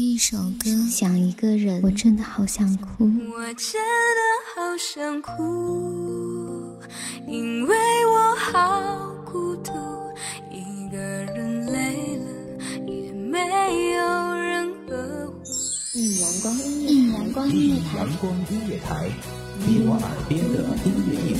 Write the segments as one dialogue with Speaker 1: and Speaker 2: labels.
Speaker 1: 听一首歌，
Speaker 2: 想一个人，我真的好想哭。
Speaker 1: 我真的好想哭，因为我好孤独，一个人累了也没有人呵护。
Speaker 2: 一阳光音乐，阳光音乐台，
Speaker 3: 阳光音乐台，你我耳边的音乐驿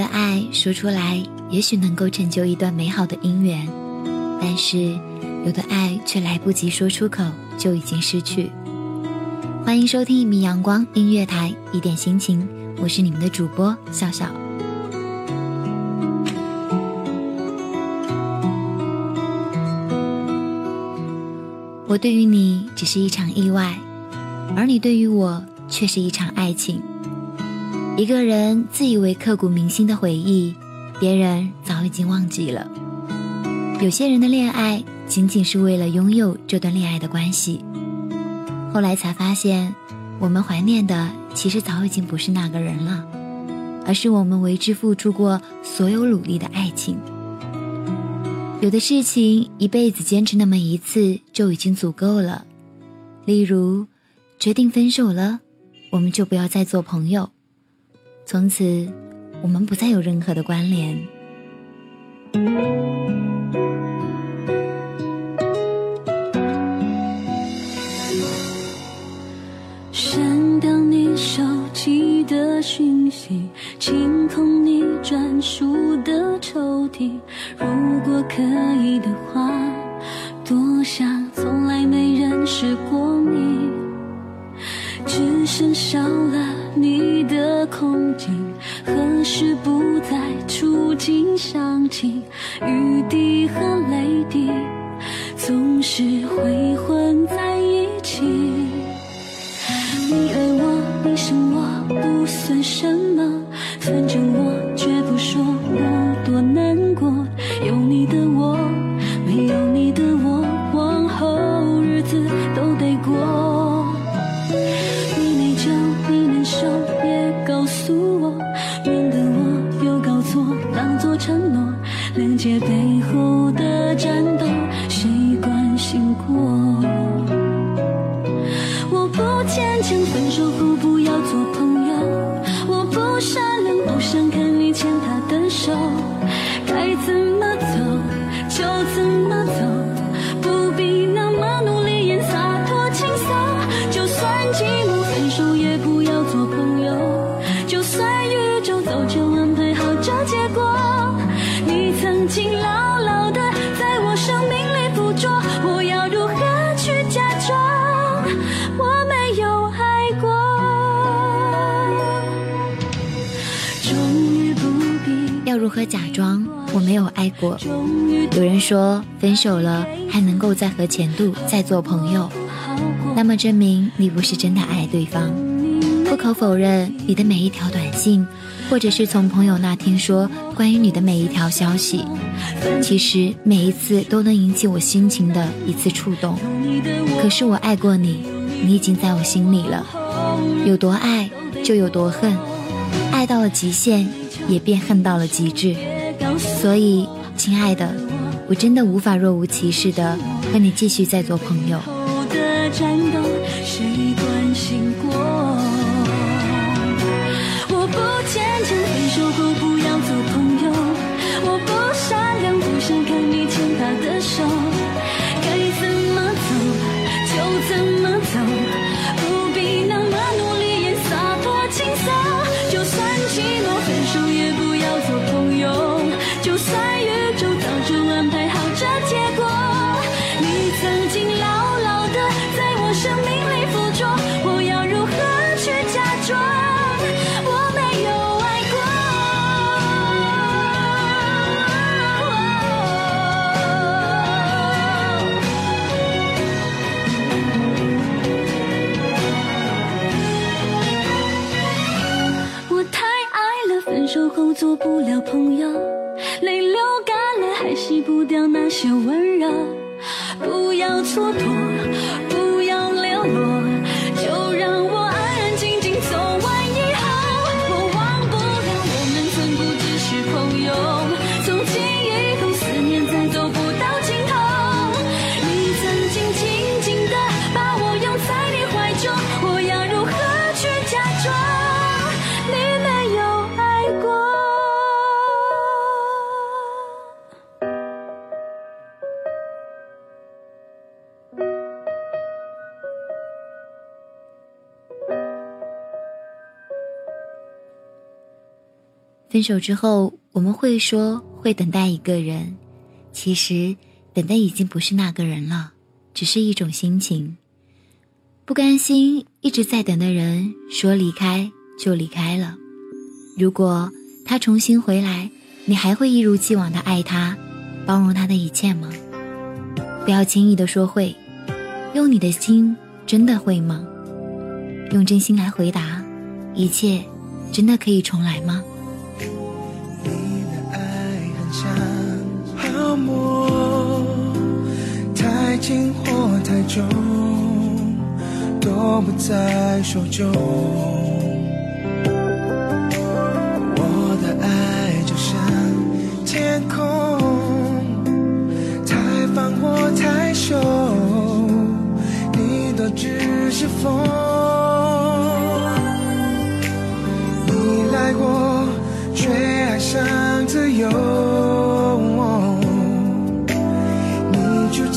Speaker 2: 的爱说出来，也许能够成就一段美好的姻缘，但是有的爱却来不及说出口，就已经失去。欢迎收听一米阳光音乐台，一点心情，我是你们的主播笑笑。我对于你只是一场意外，而你对于我却是一场爱情。一个人自以为刻骨铭心的回忆，别人早已经忘记了。有些人的恋爱仅仅是为了拥有这段恋爱的关系，后来才发现，我们怀念的其实早已经不是那个人了，而是我们为之付出过所有努力的爱情。有的事情一辈子坚持那么一次就已经足够了，例如，决定分手了，我们就不要再做朋友。从此，我们不再有任何的关联。
Speaker 1: 删掉你手机的讯息，清空你专属的抽屉。如果可以的话，多想从来没认识过你，只剩少了。你的的空境，何时不再触景伤情？雨滴和泪滴总是会混在一起。你爱我，你生我，不算什么，反正我绝不说我多难做朋友。我不善良，不想看你牵他的手。该怎么走就怎么如何假装我没有爱过？
Speaker 2: 有人说分手了还能够再和前度再做朋友，那么证明你不是真的爱对方。不可否认，你的每一条短信。或者是从朋友那听说关于你的每一条消息，其实每一次都能引起我心情的一次触动。可是我爱过你，你已经在我心里了。有多爱就有多恨，爱到了极限，也便恨到了极致。所以，亲爱的，我真的无法若无其事的和你继续再做朋友。
Speaker 1: 坚强，分手那些温柔。不要蹉跎，
Speaker 2: 分手之后，我们会说会等待一个人，其实等的已经不是那个人了，只是一种心情。不甘心一直在等的人，说离开就离开了。如果他重新回来，你还会一如既往的爱他，包容他的一切吗？不要轻易的说会，用你的心真的会吗？用真心来回答，一切真的可以重来吗？
Speaker 4: 像泡沫，太轻或太重，都不在手中。我的爱就像天空，太放或太收，你都只是风。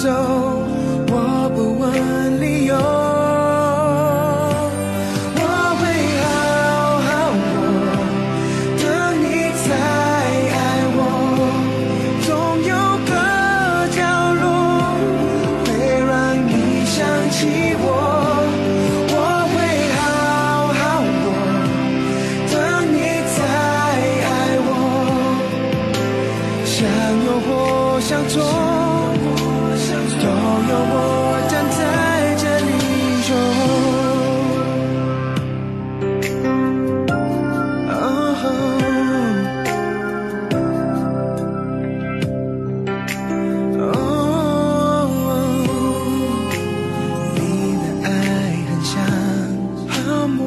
Speaker 4: 走，我不问理由。我会好好过，等你再爱我。总有个角落会让你想起我。我会好好过。等你再爱我，相拥或相错，都有我站在这里说。你的爱很像泡沫，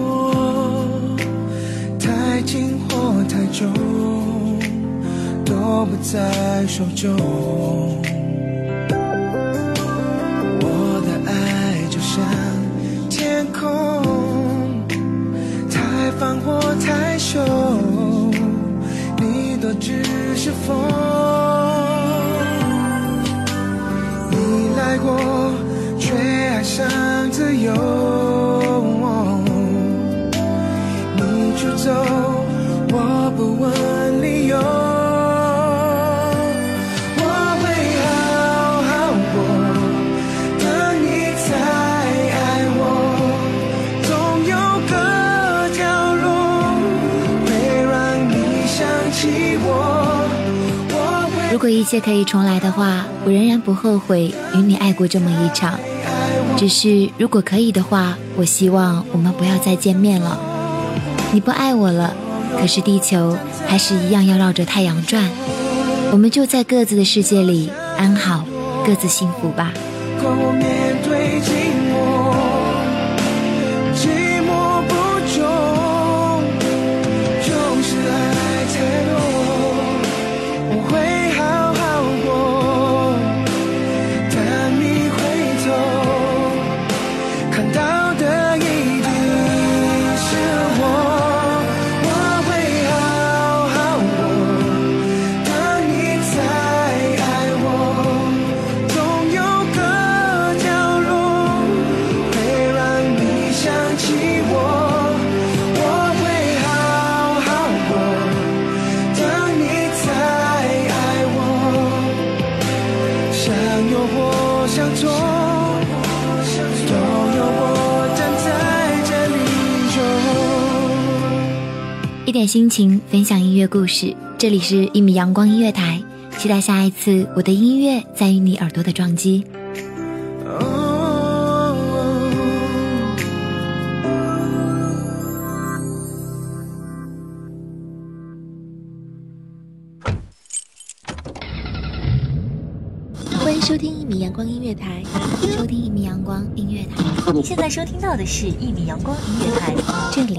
Speaker 4: 太轻或太重，都不在手中。只是风。你来过，却爱上自由。你出走，
Speaker 2: 如果一切可以重来的话，我仍然不后悔与你爱过这么一场。只是如果可以的话，我希望我们不要再见面了。你不爱我了，可是地球还是一样要绕着太阳转。我们就在各自的世界里安好，各自幸福吧。心情，分享音乐故事。这里是一米阳光音乐台，期待下一次我的音乐在于你耳朵的撞击。
Speaker 5: 欢迎收听一米阳光音乐台，
Speaker 2: 收听一米阳光音乐台。
Speaker 6: 你现在收听到的是一米阳光音乐台，
Speaker 5: 这里